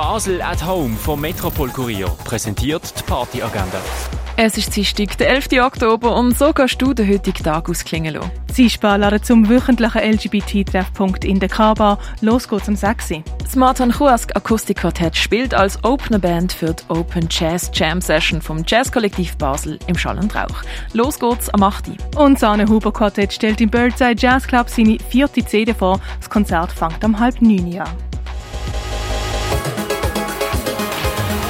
Basel at Home vom Metropol Kurier präsentiert die Partyagenda. Es ist Dienstag, der 11. Oktober und so kannst du den heutigen Tag ausklingen lassen. Zischbar laden zum wöchentlichen LGBT-Treffpunkt in der K-Bar. Los geht's um 6 Uhr. Das Martin Chuask Akustikquartett spielt als Opener Band für die Open Jazz Jam Session vom Jazzkollektiv Basel im Schall und Rauch. Los geht's am 8. Uhr. Und Sahne Huber Quartett stellt im Birdside Jazz Club seine vierte CD vor. Das Konzert fängt am halb neun an.